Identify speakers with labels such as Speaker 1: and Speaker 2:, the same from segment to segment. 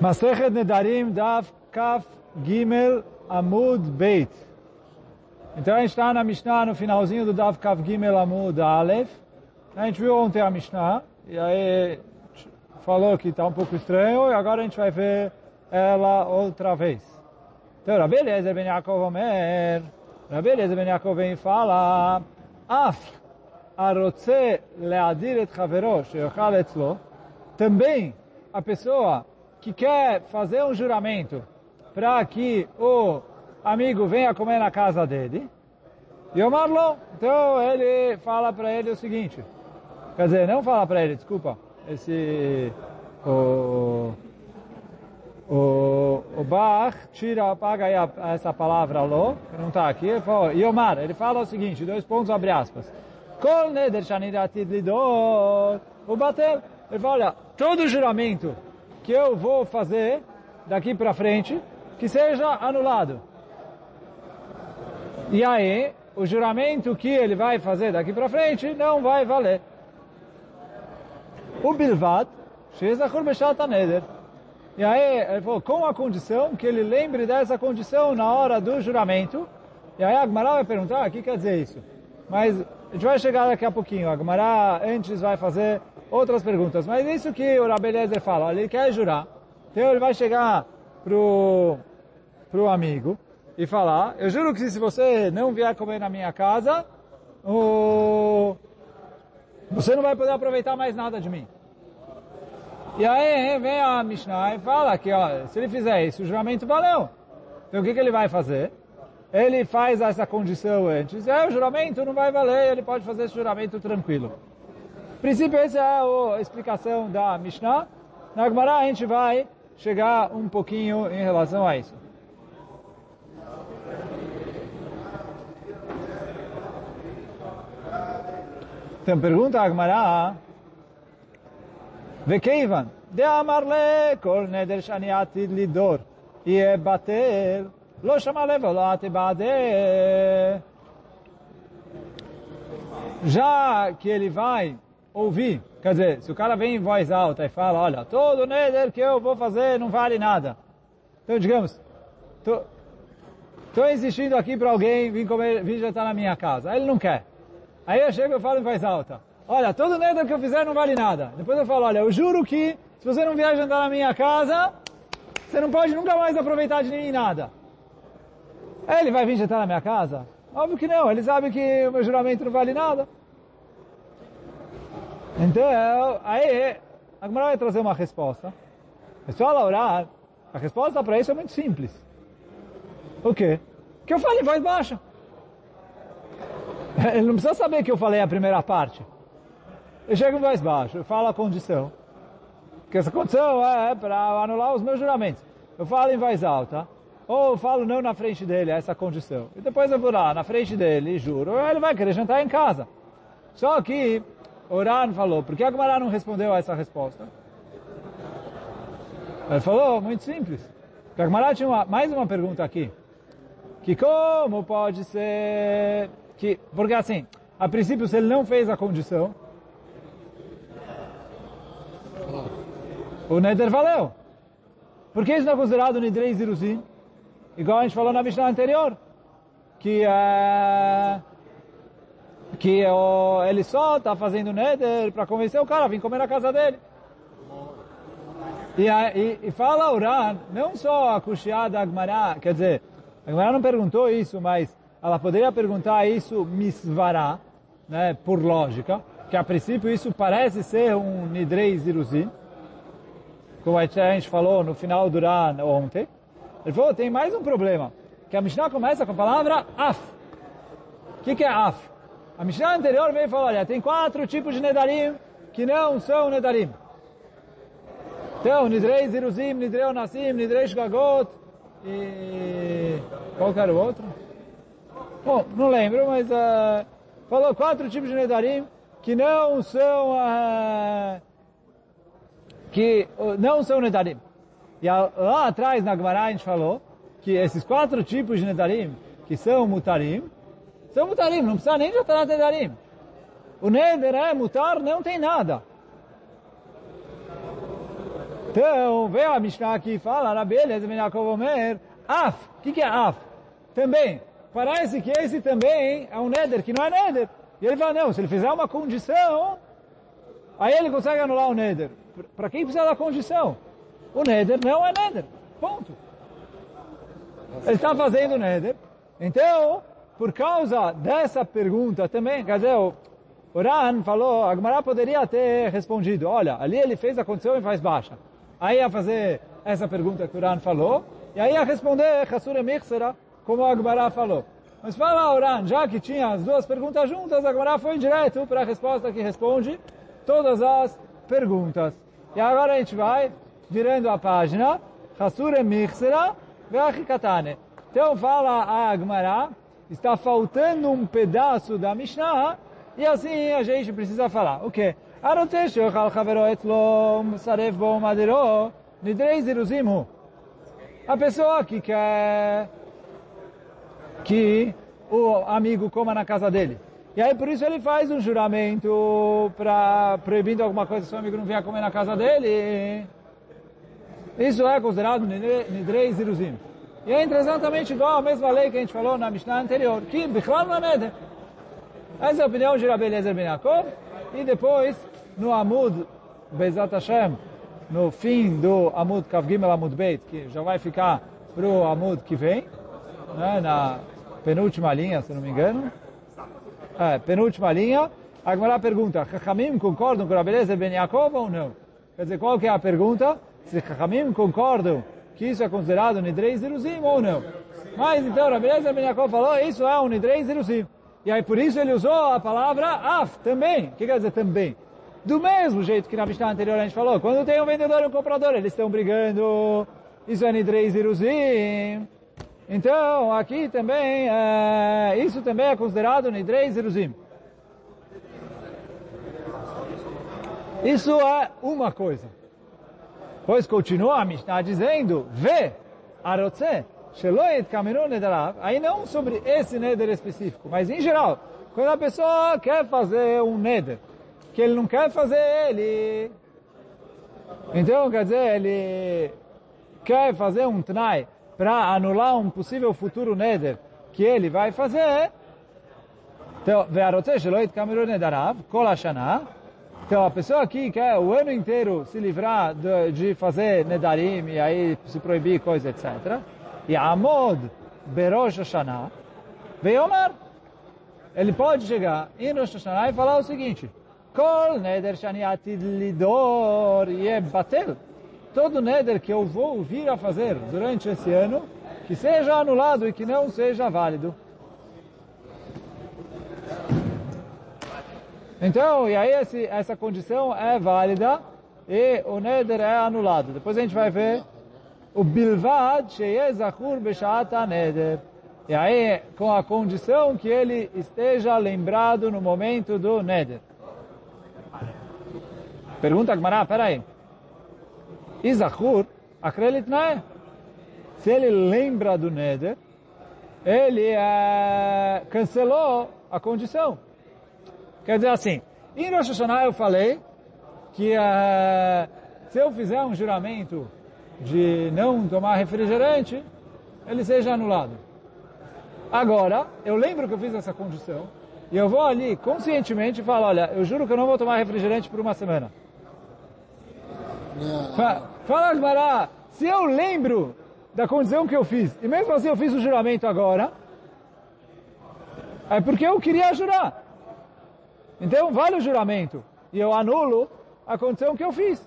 Speaker 1: Masechet Nedarim Daf Kaf Gimel Amud Beit. Então a gente está na Mishnah no finalzinho do Daf Kaf Gimel Amud Aleph. A gente viu ontem a Mishnah e aí falou que está um pouco estranho e agora a gente vai ver ela outra vez. Então Rabi Eliezer Ben Yaakov Omer, Rabi Eliezer Ben Yaakov vem e fala Af arotze leadir et chavero sheyochal etzlo também a pessoa que quer fazer um juramento para que o amigo venha comer na casa dele, e o Marlon, então ele fala para ele o seguinte, quer dizer, não fala para ele, desculpa, esse, o, o, o Bach tira, apaga aí a, essa palavra lo, que não está aqui, ele fala, Yomar, ele fala o seguinte, dois pontos, abre aspas, o bater, ele fala, olha, todo juramento que eu vou fazer daqui para frente, que seja anulado. E aí, o juramento que ele vai fazer daqui para frente não vai valer. O Bilvat, Shezachur Beshat Neder. E aí, ele falou, com a condição que ele lembre dessa condição na hora do juramento. E aí a Gmará vai perguntar, ah, o que quer dizer isso? Mas a gente vai chegar daqui a pouquinho. A Gmará antes vai fazer outras perguntas. Mas isso que o Rabelezer fala, ele quer jurar, então ele vai chegar pro, pro amigo e falar, eu juro que se você não vier comer na minha casa, o... você não vai poder aproveitar mais nada de mim. E aí vem a Mishnah e fala que ó, se ele fizer isso, o juramento valeu. Então o que, que ele vai fazer? Ele faz essa condição antes, aí o juramento não vai valer, ele pode fazer esse juramento tranquilo No princípio, essa é a explicação da Mishnah. Na Gemara a gente vai chegar um pouquinho em relação a isso. Então pergunta a Gemara, וכיוון דאמר לכל נדר שאני עתיד לדור יהיה בטל, לא שמע לב ולא תבעדה. Já que ele vai ouvir. Quer dizer, se o cara vem em voz alta e fala, olha, todo neder que eu vou fazer não vale nada. Então, digamos, estou insistindo aqui para alguém vir, comer, vir jantar na minha casa. Aí ele não quer. Aí eu chego e falo em voz alta. Olha, todo neder que eu fizer não vale nada. Depois eu falo, olha, eu juro que se você não vier jantar na minha casa, você não pode nunca mais aproveitar de mim nada. Aí ele vai vir jantar na minha casa? Óbvio que não, ele sabe que o meu juramento não vale nada. Então, aí, a Gemara vai trazer uma resposta. É só ela. A resposta para isso é muito simples. O quê? Que eu falei em voz baixa. Ele não precisa saber que eu falei a primeira parte. Eu chego em voz baixa, falo a condição. Porque essa condição é para anular os meus juramentos. Eu falo em voz alta, ou eu falo não na frente dele, essa condição. E depois eu vou lá na frente dele juro, ele vai querer jantar em casa. Só que Oran falou, por que a Gemara não respondeu a essa resposta? Ele falou, muito simples. Porque a Gemara tinha uma, mais uma pergunta aqui. Que como pode ser... que Porque assim, a princípio, se ele não fez a condição, o Neder valeu. Por que isso não é considerado Nidrei Ziruzin? Igual a gente falou na Mishnah anterior. Que. Uh que oh, ele só está fazendo neder para convencer o cara a vir comer na casa dele. E, e, e fala Uran, não só a Kushia da Agmará, quer dizer, a Agmará não perguntou isso, mas ela poderia perguntar isso misvará, né, por lógica, que a princípio isso parece ser um Nidrei Ziruzin, como a gente falou no final do Uran ontem. Ele falou, tem mais um problema, que a Mishnah começa com a palavra af. O que, que é af? A Mishnah anterior veio e falou, olha, tem quatro tipos de Nedarim que não são Nedarim. Então, Nidrei Ziruzim, Nidrei Onassim, Nidrei Shgagot e... Qual era o outro? Bom, não lembro, mas uh, falou quatro tipos de Nedarim que não são uh, que uh, não são Nedarim. E lá atrás, na Gemara, a gente falou que esses quatro tipos de Nedarim que são Mutarim, são mutarim, não precisa nem de Atarat Nedarim. O Neder é mutar, não tem nada. Então, veio a Mishnah aqui e fala, Rabi Eliezer ben Yaakov Omer, af. O que, que é af? Também. Parece que esse também é um neder, que não é neder. E ele fala, não, se ele fizer uma condição, aí ele consegue anular o neder. Para quem precisa da condição? O neder não é neder. Ponto. Ele está fazendo neder. Então, por causa dessa pergunta também, quer dizer, o Ran falou, a Gemara poderia ter respondido, olha, ali ele fez a condição e faz baixa. Aí ia fazer essa pergunta que o Ran falou, e aí ia responder, Hassure Michsera, como a Gemara falou. Mas fala, Oran, já que tinha as duas perguntas juntas, a Gemara foi direto para a resposta que responde todas as perguntas. E agora a gente vai virando a página, Hasure Michsera Veachikatane. Então fala a Gemara, está faltando um pedaço da Mishnah, e assim a gente precisa falar. O quê? הרוצה שיאכל חברו אצלו, מסרב בו מדרו, נדרי זירוזים הוא. A pessoa que quer que o amigo coma na casa dele. E aí por isso ele faz um juramento para proibindo alguma coisa se o amigo não vier comer na casa dele. Isso é considerado Nidrei Ziruzim. E entra exatamente igual a mesma lei que a gente falou na Mishnah anterior, que Bichlal Lamed. Essa é a opinião de Rabbi Eliezer Ben Yaakov. E depois, no Amud Bezat Hashem, no fim do Amud Kav Gimel Amud Beit, que já vai ficar para o Amud que vem, né, na penúltima linha, se não me engano. É, penúltima linha. A Gemara pergunta, Chachamim concordam com Rabbi Eliezer Ben Yaakov ou não? Quer dizer, qual que é a pergunta? Se Chachamim concordam que isso é considerado Nidrei Zeruzim ou não? Mas então, Rabbi Eliezer Ben Yaakov falou, isso é um Nidrei Zeruzim. E aí por isso ele usou a palavra af, também. O que quer dizer também? Do mesmo jeito que na Mishnah anterior a gente falou, quando tem um vendedor e um comprador, eles estão brigando, isso é Nidrei Zeruzim. Então, aqui também, é, isso também é considerado Nidrei Zeruzim. Isso é uma coisa. Pois continua a Mishnah dizendo, vê, arotze, sheloit kamerun nederav Aí não sobre esse neder específico, mas em geral, quando a pessoa quer fazer um neder, que ele não quer fazer ele, então quer dizer, ele quer fazer um tnai para anular um possível futuro neder que ele vai fazer, então, ve'arotze sheloit kamerun nederav kol hashanah, então a pessoa aqui quer o ano inteiro se livrar de, de fazer nedarim e aí se proibir coisa, etc. E Amod Berosh Hashanah Veomar. Ele pode chegar em Rosh Hashanah e falar o seguinte, Kol neder shani atid lidor yebatel. Todo neder que eu vou vir a fazer durante esse ano, que seja anulado e que não seja válido. Então, e aí esse, essa condição é válida e o neder é anulado. Depois a gente vai ver o bilvad sheyezachur b'sha'ata neder. E aí, com a condição que ele esteja lembrado no momento do neder. Pergunta Gmará, peraí. Izachur, akrelit nae. Se ele lembra do neder, ele é, cancelou a condição. Quer dizer assim, em Rosh Hashanah eu falei que uh, se eu fizer um juramento de não tomar refrigerante, ele seja anulado. Agora, eu lembro que eu fiz essa condição, e eu vou ali conscientemente e falo, olha, eu juro que eu não vou tomar refrigerante por uma semana. Fala, Gmará, se eu lembro da condição que eu fiz, e mesmo assim eu fiz o juramento agora, é porque eu queria jurar. Então vale o juramento. E eu anulo a condição que eu fiz.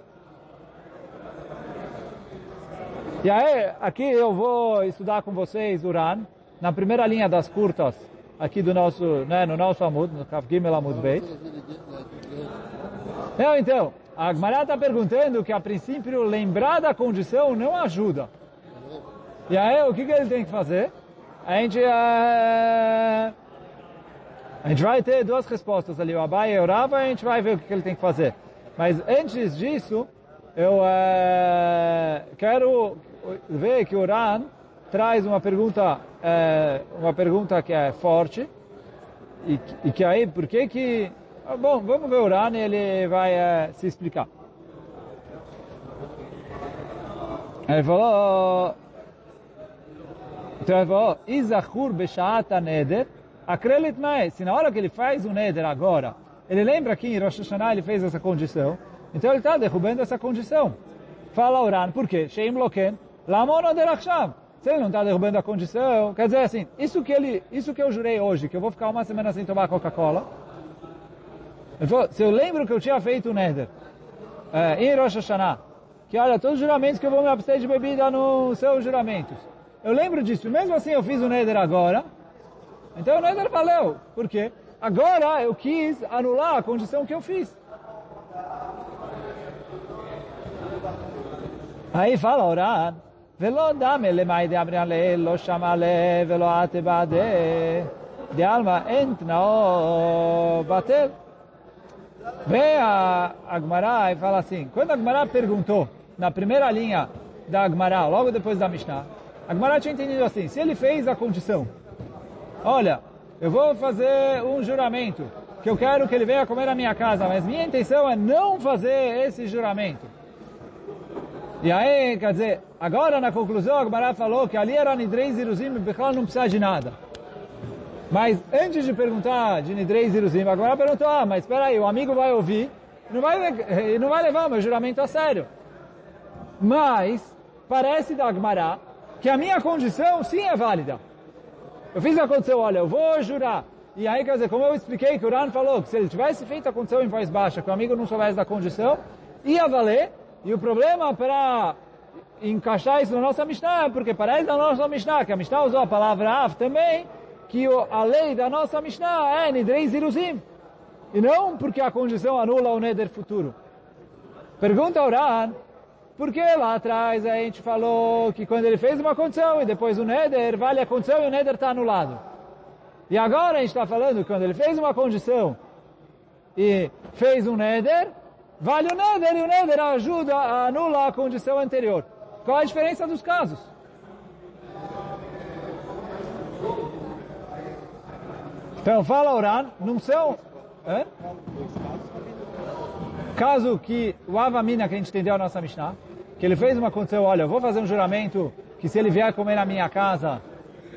Speaker 1: E aí, aqui eu vou estudar com vocês Uran, na primeira linha das curtas, aqui do nosso, né, no nosso Amud, no Kaf Gimel Amud Beit. Não, então, a Gmará está perguntando que a princípio lembrar da condição não ajuda. E aí, o que, que ele tem que fazer? A gente... É a gente vai ter duas respostas ali, o Abai e o Rava, a gente vai ver o que ele tem que fazer. Mas antes disso, eu é, quero ver que o Ran traz uma pergunta, é, uma pergunta que é forte, e, e, que aí, por que que... Bom, vamos ver o Ran e ele vai é, se explicar. Ele falou, então ele falou, Izachur Beshaata Neder, Akrelit Mae, se na hora que ele faz o Neder agora, ele lembra que em Rosh Hashanah ele fez essa condição, então ele está derrubando essa condição. Fala Oran, por quê? Sheim Loken, Lamono Derachshav. Se ele não está derrubando a condição, quer dizer assim, isso que, ele, isso que eu jurei hoje, que eu vou ficar uma semana sem tomar Coca-Cola, se eu lembro que eu tinha feito o Neder é, em Rosh Hashanah, que olha, todos os juramentos que eu vou me abster de bebida nos seus juramentos. Eu lembro disso, mesmo assim eu fiz o Neder agora, então o Neder valeu. Por quê? Agora eu quis anular a condição que eu fiz. Aí fala orar. ולא דמה למאי דאמרין להל, לא שמע לב ולא עטה בעדה, דעלמא אין תנאו בטל. a Agmará e fala assim, quando a Agmará perguntou, na primeira linha da Agmará, logo depois da Mishnah, a Agmará tinha entendido assim, se ele fez a condição, olha, eu vou fazer um juramento, que eu quero que ele venha comer na minha casa, mas minha intenção é não fazer esse juramento. E aí, quer dizer, agora na conclusão, a Gemara falou que ali era Nidrei Ziruzim e Bechal não precisa de nada. Mas antes de perguntar de Nidrei Ziruzim, a Gemara perguntou, ah, mas espera aí, o amigo vai ouvir não vai, não vai levar o meu juramento a sério. Mas, parece da Gemara que a minha condição sim é válida. Eu fiz a condição, olha, eu vou jurar. E aí, quer dizer, como eu expliquei, que o Ran falou que se ele tivesse feito a condição em voz baixa, que o amigo não soubesse da condição, ia valer, e o problema para encaixar isso na nossa Mishnah é porque parece na nossa Mishnah, que a Mishnah usou a palavra Av também, que a lei da nossa Mishnah é Nidrei Ziruzim. E não porque a condição anula o Neder futuro. Pergunta ao Ran, por que lá atrás a gente falou que quando ele fez uma condição e depois o Neder, vale a condição e o Neder está anulado? E agora a gente está falando que quando ele fez uma condição e fez um Neder, Vale o Neder e o Neder ajuda a anular a condição anterior. Qual a diferença dos casos? Então, fala Oran, não são... É? Caso que o Avamina, que a gente entendeu a nossa Mishnah, que ele fez uma condição, olha, eu vou fazer um juramento que se ele vier comer na minha casa,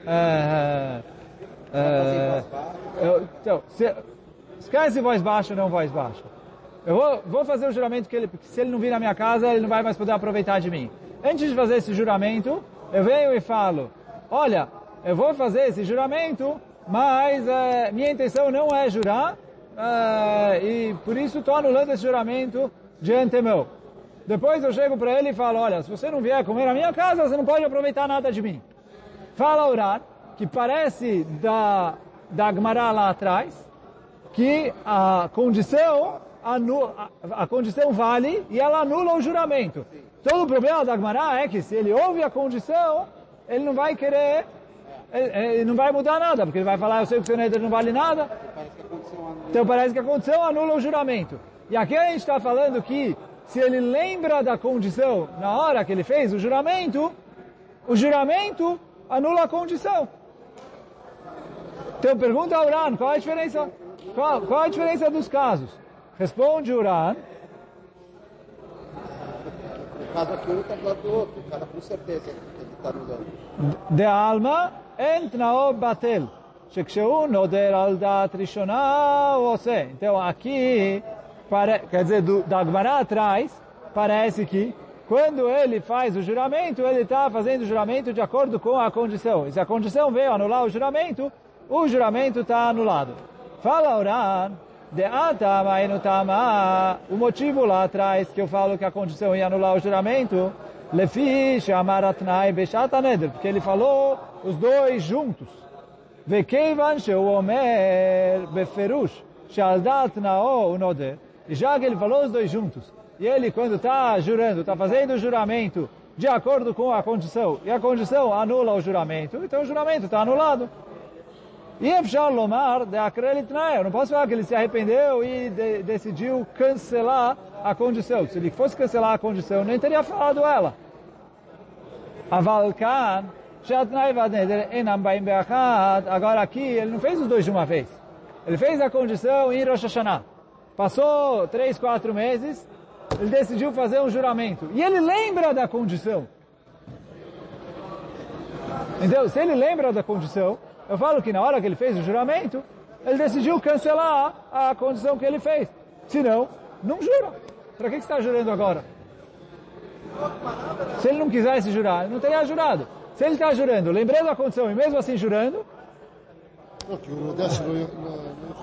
Speaker 1: é, é, eu, então, se, esquece voz baixa ou não voz baixa. Eu vou, vou fazer o juramento que ele, se ele não vir na minha casa, ele não vai mais poder aproveitar de mim. Antes de fazer esse juramento, eu venho e falo, olha, eu vou fazer esse juramento, mas é, minha intenção não é jurar, é, e por isso estou anulando esse juramento de antemão. Depois eu chego para ele e falo, olha, se você não vier comer na minha casa, você não pode aproveitar nada de mim. Fala orar, que parece da, da Agmará lá atrás, que a condição anula, a, a condição vale e ela anula o juramento. Todo o problema da Agmará é que se ele ouve a condição, ele não vai querer, ele, ele não vai mudar nada, porque ele vai falar, eu sei que o seu Neder não vale nada. Então parece que a condição anula o juramento. E aqui a gente está falando que se ele lembra da condição na hora que ele fez o juramento, o juramento anula a condição. Então pergunta ao Uran, qual a diferença? Qual, qual a diferença dos casos? Responde Uran.
Speaker 2: Cada um está do lado do outro, cada com certeza que ele está mudando.
Speaker 1: De alma, en tnao batel. שכשהוא נודר על דעת ראשונה, הוא עושה. Então, aqui, para, quer dizer, do, da Agmará atrás, parece que quando ele faz o juramento, ele está fazendo o juramento de acordo com a condição. E se a condição veio anular o juramento, o juramento está anulado. Fala Oran, de atama e nutama, o motivo lá atrás que eu falo que a condição ia anular o juramento, lefi Amaratnai, Beshataneder, porque ele falou os dois juntos. Vekeivan sheu omer beferush, shaldat nao e já que ele falou os dois juntos, e ele quando está jurando, está fazendo o juramento de acordo com a condição, e a condição anula o juramento, então o juramento está anulado. E Efshar Lomar de Akrelit Eu não posso falar que ele se arrependeu e de, decidiu cancelar a condição. Se ele fosse cancelar a condição, nem teria falado ela. Avalkan, Agora aqui, ele não fez os dois de uma vez. Ele fez a condição em Rosh Hashanah. Passou três, quatro meses, ele decidiu fazer um juramento. E ele lembra da condição. Então, se ele lembra da condição, eu falo que na hora que ele fez o juramento, ele decidiu cancelar a condição que ele fez. Se não, não jura. Para que, você está jurando agora? Se ele não quisesse jurar, ele não teria jurado. Se ele está jurando, lembrando a condição e mesmo assim jurando,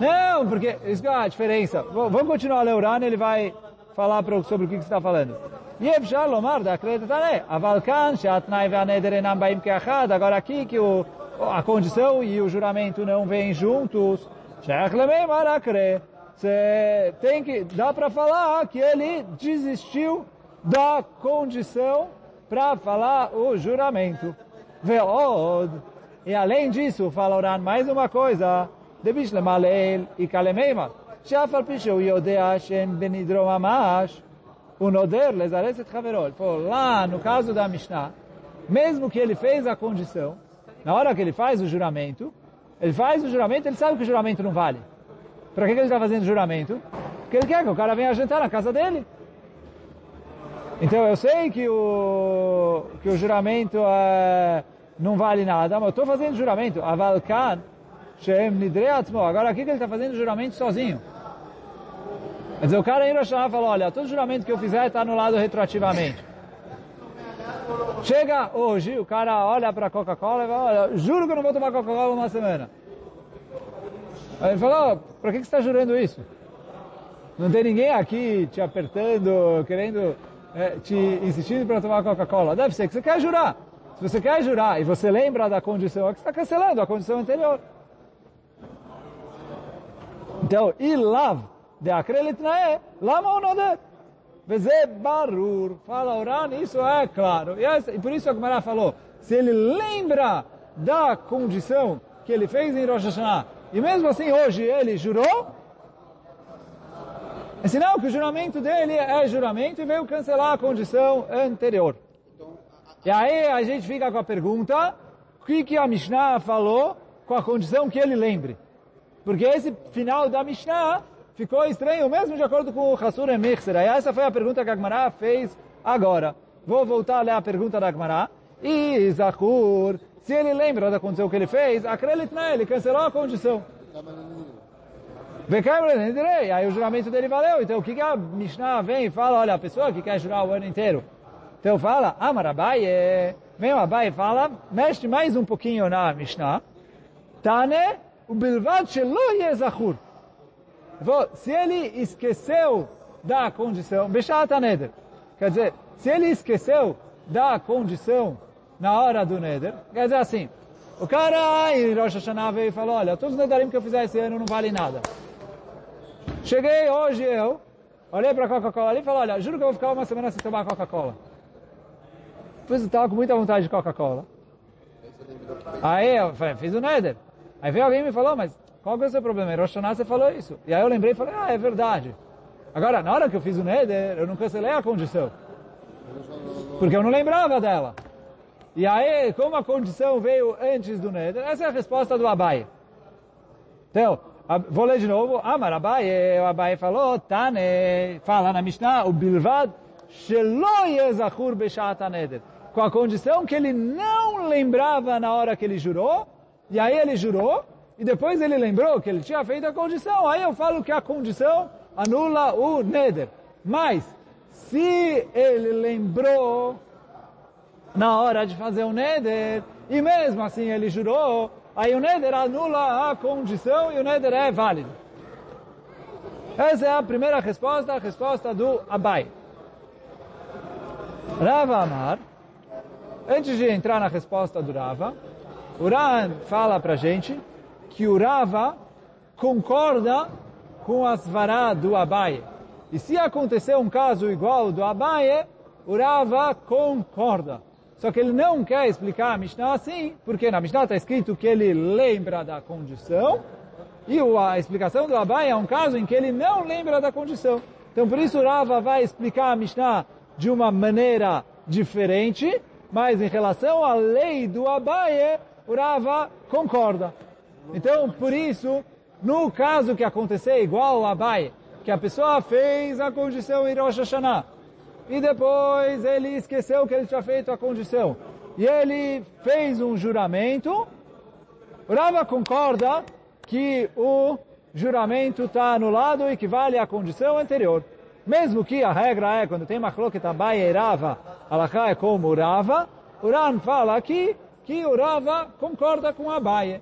Speaker 1: não, porque isso é a diferença. Vamos continuar a ler Urano, ele vai falar sobre o que você está falando. E אפשר לומר, דאקרית תנא, אבל כאן שהתנאי והנדר אינם באים כאחד, agora aqui que o, a condição e o juramento não vêm juntos, שייך למימר אקרא, você tem que, dá para falar que ele desistiu da condição para falar o juramento. Veod, e além disso, fala Oran mais uma coisa, דביש למעלל, איכא למימר, שאף על פי שהוא יודע שאין בנדרו ממש, o Noder lezares et Haverol. Ele falou, lá no caso da Mishnah, mesmo que ele fez a condição, na hora que ele faz o juramento, ele faz o juramento, ele sabe que o juramento não vale. Para que, que ele está fazendo o juramento? Porque ele quer que o cara venha jantar na casa dele. Então eu sei que o, que o juramento é, não vale nada, mas eu estou fazendo juramento. Agora aqui que ele está fazendo juramento sozinho. Quer dizer, o cara em Rosh falou, olha, todo juramento que eu fizer está anulado retroativamente. Chega hoje, o cara olha para a Coca-Cola e fala, olha, juro que eu não vou tomar Coca-Cola uma semana. Aí ele falou, oh, para que você está jurando isso? Não tem ninguém aqui te apertando, querendo, é, te insistindo para tomar Coca-Cola. Deve ser que você quer jurar. Se você quer jurar e você lembra da condição, é que está cancelando a condição anterior. Então, ilav de acrelitnae, lama onode. Veze barur, fala oran, isso é claro. E, por isso a Gemara falou, se ele lembra da condição que ele fez em Rosh Hashanah, e mesmo assim hoje ele jurou, é sinal que o juramento dele é juramento e veio cancelar a condição anterior. E aí a gente fica com a pergunta, o que, que a Mishnah falou com a condição que ele lembre? Porque esse final da Mishnah ficou estranho, mesmo de acordo com o Hassur Emechser. E essa foi a pergunta que a Agmará fez agora. Vou voltar a ler a pergunta da Agmará. E Zahur, se ele lembra da condição que ele fez, na ele cancelou a condição. E aí o juramento dele valeu. Então o que, que a Mishnah vem e fala? Olha, a pessoa que quer jurar o ano inteiro. Então fala, Amarabai, vem o Abai e fala, mexe mais um pouquinho na Mishnah. Tane, o bilvad shelo yezachur se ele esqueceu da condição, Beshata Neder, quer dizer, se ele esqueceu da condição na hora do Neder, quer dizer assim, o cara em Rosh Hashanah veio e falou, olha, todos os Nedarim que eu fizer esse ano não vale nada. Cheguei hoje eu, olhei para a Coca-Cola e falei, olha, juro que eu vou ficar uma semana sem tomar Coca-Cola. Depois eu estava com muita vontade de Coca-Cola. Aí eu falei, fiz o Neder. Aí veio alguém e me falou, mas qual que é o seu problema? Em você falou isso. E aí eu lembrei e falei, ah, é verdade. Agora, na hora que eu fiz o Neder, eu não cancelei a condição. Porque eu não lembrava dela. E aí, como a condição veio antes do Neder, essa é a resposta do Abai. Então, vou ler de novo. Amar Abai, o Abai falou, Tane, fala na Mishnah, o Bilvad, Shelo Yezachur Beshat Neder. Com a condição que ele não lembrava na hora que ele jurou, e aí ele jurou, e depois ele lembrou que ele tinha feito a condição, aí eu falo que a condição anula o neder. Mas, se ele lembrou na hora de fazer o neder, e mesmo assim ele jurou, aí o neder anula a condição e o neder é válido. Essa é a primeira resposta, a resposta do Abai. Rava Amar, antes de entrar na resposta do Rava, o Ran fala para gente que o Rava concorda com as vará do Abaye. E se acontecer um caso igual do Abaye, o Rava concorda. Só que ele não quer explicar a Mishnah assim, porque na Mishnah está escrito que ele lembra da condição, e a explicação do Abaye é um caso em que ele não lembra da condição. Então por isso o Rava vai explicar a Mishnah de uma maneira diferente, mas em relação à lei do Abaye, o Rava concorda. Então, por isso, no caso que acontecer igual a Abai, que a pessoa fez a condição em Rosh Hashanah, e depois ele esqueceu que ele tinha feito a condição, e ele fez um juramento, o Rava concorda que o juramento está anulado e que vale a condição anterior. Mesmo que a regra é, quando tem Machloket Abaye e Rava, Alaká é como Rava, o Ran fala aqui que o Rava concorda com Abaye.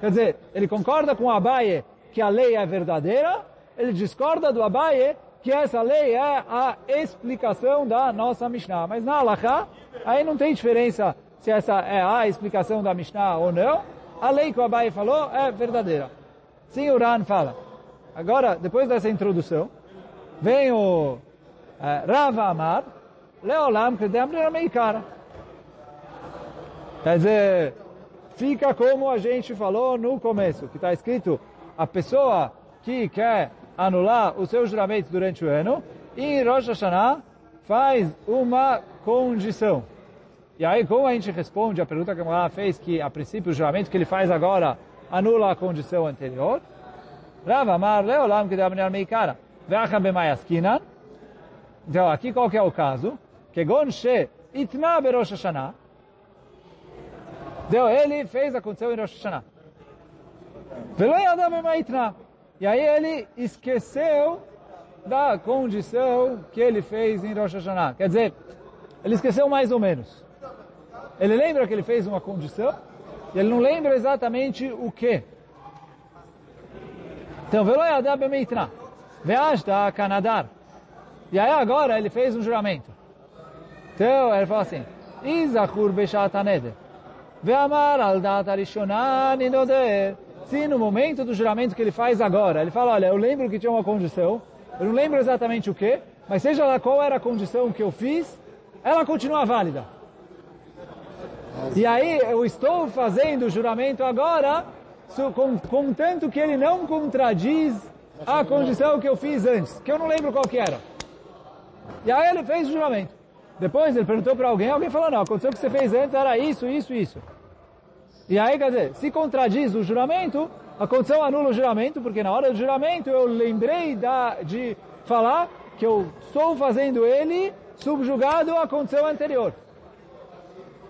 Speaker 1: Quer dizer, ele concorda com Abaye que a lei é verdadeira, ele discorda do Abaye que essa lei é a explicação da nossa Mishnah. Mas na Alaká, aí não tem diferença se essa é a explicação da Mishnah ou não. A lei que o Abaye falou é verdadeira. Sim, o Ran fala. Agora, depois dessa introdução, vem o é, Rava Amar, Leolam Kedem Meikara. Quer dizer, fica como a gente falou no começo, que está escrito, a pessoa que quer anular os seus juramentos durante o ano, em Rosh Hashanah faz uma condição. E aí, como a gente responde a pergunta que a Mulher fez, que a princípio o juramento que ele faz agora anula a condição anterior, Rav Amar Leolam dá meikara. Então, aqui qual que é o caso? Que Gonche itna berosh Hashanah. Então, ele fez a condição em Rosh Hashanah. Yadam b'maitna. E aí ele esqueceu da condição que ele fez em Rosh Hashanah. Quer dizer, ele esqueceu mais ou menos. Ele lembra que ele fez uma condição, e ele não lembra exatamente o que. Então, Velo Yadab Meitra. Veashta Kanadar. E aí agora ele fez um juramento. Então, ele fala assim, Izachur Beshat Aneder. Ve'amar al dat arishonan inoder. Se no momento do juramento que ele faz agora, ele fala, olha, eu lembro que tinha uma condição, eu não lembro exatamente o que, mas seja lá qual era a condição que eu fiz, ela continua válida. E aí eu estou fazendo o juramento agora, contanto que ele não contradiz a condição que eu fiz antes, que eu não lembro qual que era. E aí ele fez o juramento. Depois ele perguntou para alguém, alguém falou, não, a condição que você fez antes era isso, isso, isso. E aí, quer dizer, se contradiz o juramento, a condição anula o juramento, porque na hora do juramento eu lembrei da, de falar que eu estou fazendo ele subjugado à condição anterior.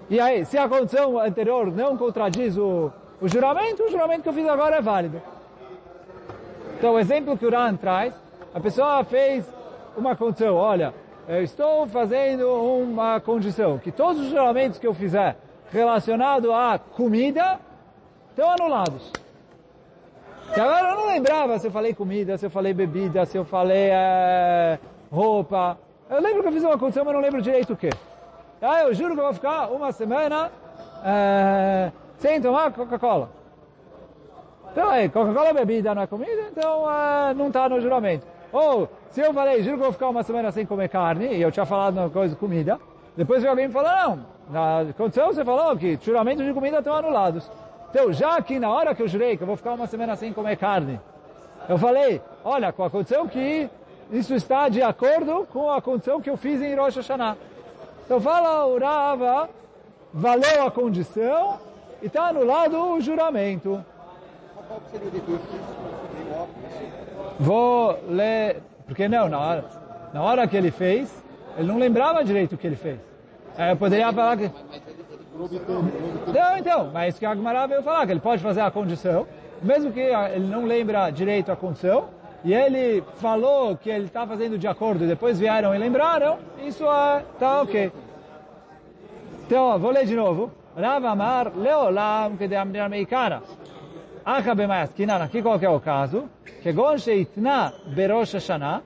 Speaker 1: E aí, se a condição anterior não contradiz o, o juramento, o juramento que eu fiz agora é válido. Então, o exemplo que o Ran traz, a pessoa fez uma condição, olha, eu estou fazendo uma condição, que todos os juramentos que eu fizer relacionado à comida estão anulados. E agora eu não lembrava se eu falei comida, se eu falei bebida, se eu falei é, roupa. Eu lembro que eu fiz uma condição, mas não lembro direito o que. Ah, eu juro que eu vou ficar uma semana é, sem tomar Coca-Cola. Então aí, Coca-Cola é bebida, não é comida, então é, não está no juramento. Ou, se eu falei, juro que vou ficar uma semana sem comer carne, e eu tinha falado uma coisa de comida, depois alguém me falou, não, na condição você falou que juramentos de comida estão anulados. Então, já que na hora que eu jurei que eu vou ficar uma semana sem comer carne, eu falei, olha, com a condição que isso está de acordo com a condição que eu fiz em Rosh Hashanah. Então fala o Rava, valeu a condição e está anulado o juramento. Vou ler, porque não, na hora, na hora que ele fez, ele não lembrava direito o que ele fez. É, eu poderia falar que... Não, então, mas que a Agmará veio falar que ele pode fazer a condição, mesmo que ele não lembra direito a condição, e ele falou que ele está fazendo de acordo, depois vieram e lembraram, isso está ok. Então, ó, vou ler de novo. Rav Amar, Leolam, que de Amriar Meikara. Acha bemayaskinan, aqui qual que é o caso? Que gon sheitna berosh Hashanah,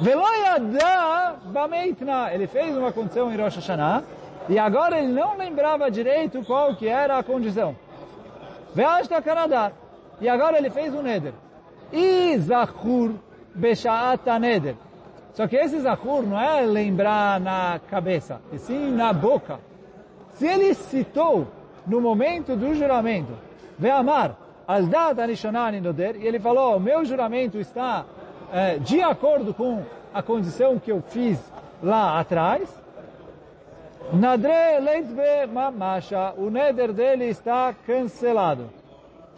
Speaker 1: velo yada bameitna. Ele fez uma condição em Rosh Hashanah, e agora ele não lembrava direito qual que era a condição. Veashta Kanadar. E agora ele fez um neder. Zachur Beshaat Neder. Só que esse Zachur não é lembrar na cabeça, e sim na boca. Se ele citou no momento do juramento, Ve'amar, Aldat Anishonani Noder, e ele falou, o meu juramento está é, de acordo com a condição que eu fiz lá atrás, Nadre Leitbe Mamasha, o neder dele está cancelado.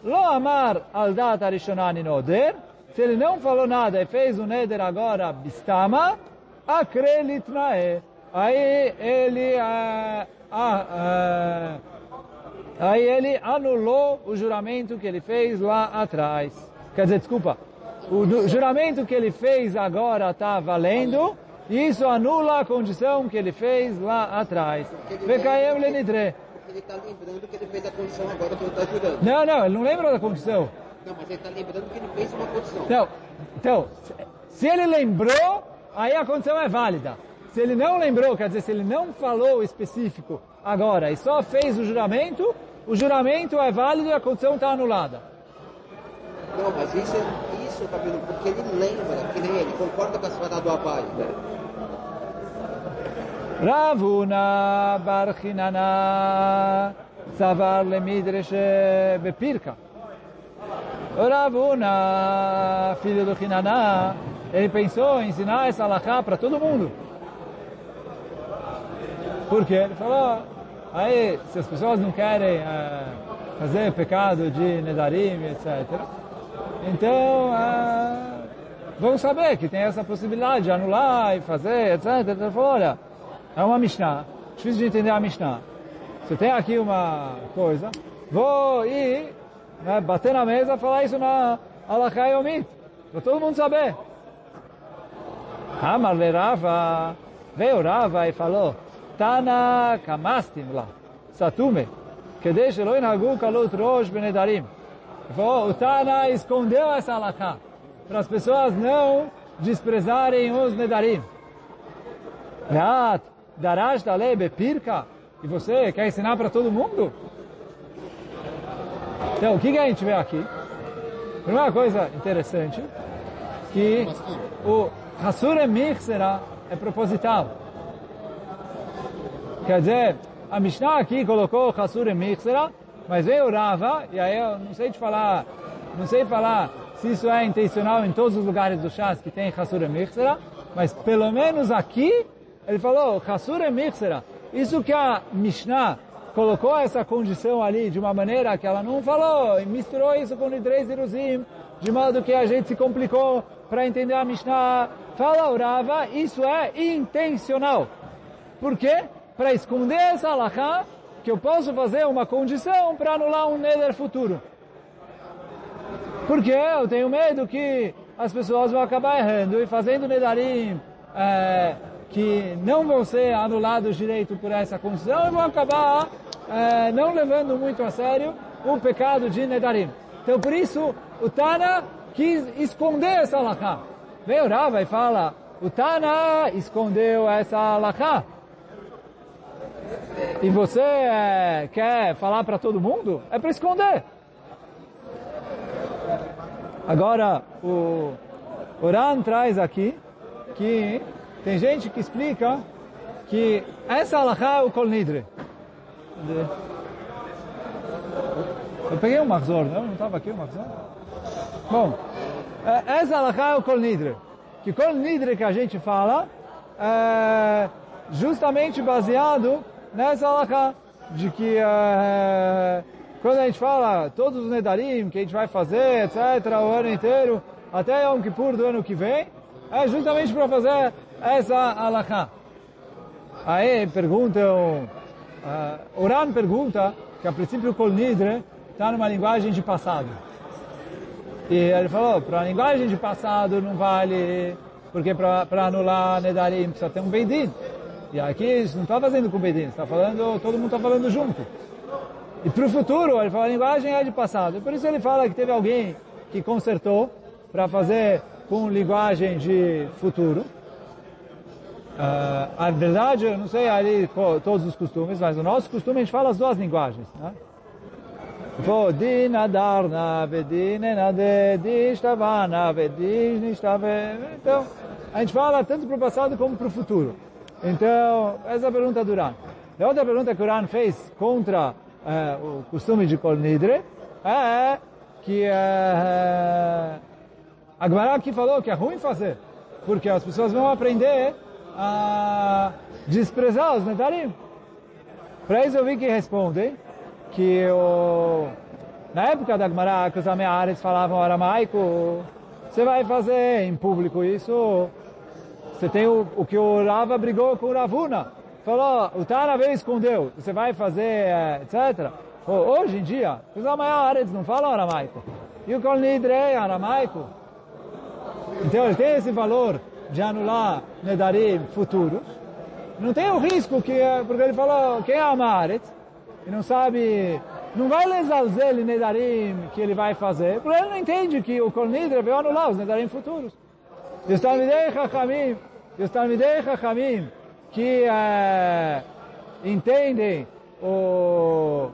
Speaker 1: Lo amar al dat arishonani noder, se ele não falou nada e fez o neder agora bistama, akrelit nae. aí ele, ah, ah, ah, aí ele anulou o juramento que ele fez lá atrás. Quer dizer, desculpa, o juramento que ele fez agora está valendo, e isso anula a condição que ele fez lá atrás. Vekayem lenidre.
Speaker 2: Ele está lembrando que ele fez a condição agora que ele está jurando.
Speaker 1: Não, não, ele não lembra da condição.
Speaker 2: Não, mas ele está lembrando que ele fez uma condição.
Speaker 1: Então, então, se ele lembrou, aí a condição é válida. Se ele não lembrou, quer dizer, se ele não falou específico agora e só fez o juramento, o juramento é válido e a condição está anulada.
Speaker 2: Não, mas isso, isso Rabino, porque ele lembra, que nem ele, concorda com a senhora do Abai.
Speaker 1: Ravuna Barchinana Savar Lemidresh Bepirka. Ravuna, filho do Hinana, ele pensou em ensinar essa alahá para todo mundo. Por quê? Ele falou, aí, se as pessoas não querem eh, fazer pecado de Nedarim, etc., então, eh, vão saber que tem essa possibilidade de anular e fazer, etc. Ele falou, olha, é uma Mishnah, difícil de entender a Mishnah. Você tem aqui uma coisa, vou ir, né, bater na mesa, falar isso na Alachá Yomit, para todo mundo saber. Amar Rava, veio Rava e falou, Tana kamastim lá, satume, que deixa lo inhagu kalut rosh benedarim. O Tana escondeu essa Alachá, para as pessoas não desprezarem os nedarim. Veat, darash dale bepirka, e você quer ensinar para todo mundo? Então, o que, que a gente vê aqui? Primeira coisa interessante, que o Hasure Michsera é proposital. Quer dizer, a Mishnah aqui colocou Hasure Michsera, mas veio Rava, e aí eu não sei te falar, não sei falar se isso é intencional em todos os lugares do Shas que tem Hasure Michsera, mas pelo menos aqui ele falou Hasure Michsera. Isso que a Mishnah colocou essa condição ali de uma maneira que ela não falou, e misturou isso com Nidrei Ziruzim, de modo que a gente se complicou para entender a Mishnah. Fala Rava, isso é intencional. Por quê? Para esconder essa alahá, que eu posso fazer uma condição para anular um neder futuro. Porque eu tenho medo que as pessoas vão acabar errando e fazendo nedarim é, que não vão ser anulados direito por essa condição e vão acabar é, não levando muito a sério o pecado de nedarim. Então por isso o Tana quis esconder essa alahá. Vem o Rava e fala, o Tana escondeu essa alahá. E você é, quer falar para todo mundo? É para esconder. Agora, o Oran traz aqui que tem gente que explica que essa alahá é o Kol Nidre. Eu peguei o Marzor, não? Não estava aqui o Marzor? Bom, é, essa alahá é o Kol Nidre. Que Kol Nidre que a gente fala é justamente baseado nessa alahá. De que é, quando a gente fala todos os Nedarim que a gente vai fazer, etc., o ano inteiro, até Yom Kippur do ano que vem, é justamente para fazer essa alahá. Aí perguntam, uh, Oran pergunta que a princípio o Kol Nidre está numa linguagem de passado. E ele falou, para a linguagem de passado não vale, porque para anular Nedarim precisa ter um Beidin. E aqui não está fazendo com Beidin, está falando, todo mundo está falando junto. E para o futuro, ele fala, a linguagem é de passado. Por isso ele fala que teve alguém que consertou para fazer com linguagem de futuro. Uh, a verdade, eu não sei ali todos os costumes, mas o nosso costume a gente fala as duas linguagens. Né? Então, a gente fala tanto para o passado como para o futuro. Então, essa é a pergunta do Uran. A outra pergunta que o Uran fez contra uh, o costume de Kol Nidre é que uh, a falou que é ruim fazer, porque as pessoas vão aprender a desprezar os Nedarim. Para isso eu vi que respondem que o, na época da Gemara, que os Ameares falavam aramaico, você vai fazer em público isso, Você tem o, o que o Rava brigou com o Ravuna. Falou, o Tana escondeu. Você vai fazer, é, etc. Hoje em dia, os amayárides não falam aramaico. E o Kol Nidre é aramaico. Então ele tem esse valor de anular Nedarim futuros. Não tem o risco que, porque ele falou, quem é Amaret, e não sabe, não vai lesar ele Nedarim que ele vai fazer, porque ele não entende que o Kol Nidre veio anular os Nedarim futuros. E os Talmidei Chachamim, e os Talmidei Chachamim, que é, entendem o,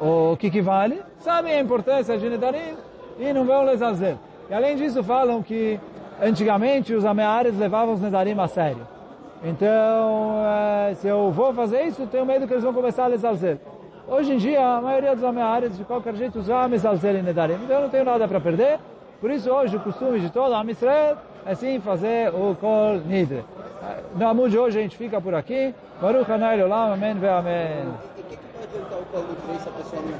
Speaker 1: o que, que vale, sabem a importância de Nedarim e não vão lesazer. E além disso falam que antigamente os ameares levavam os Nedarim a sério. Então, é, se eu vou fazer isso, tenho medo que eles vão começar a lesalzer. Hoje em dia, a maioria dos ameares, de qualquer jeito, já mesalzer em Nedarim. Então eu não tenho nada para perder. Por isso hoje o costume de todo a Israel é sim fazer o Kol Nidre. No Amud de hoje a gente fica por aqui. Baruch Hanai Olam, Amém ve Amém.
Speaker 2: E o que, vai adiantar o Paulo 3 se a pessoa não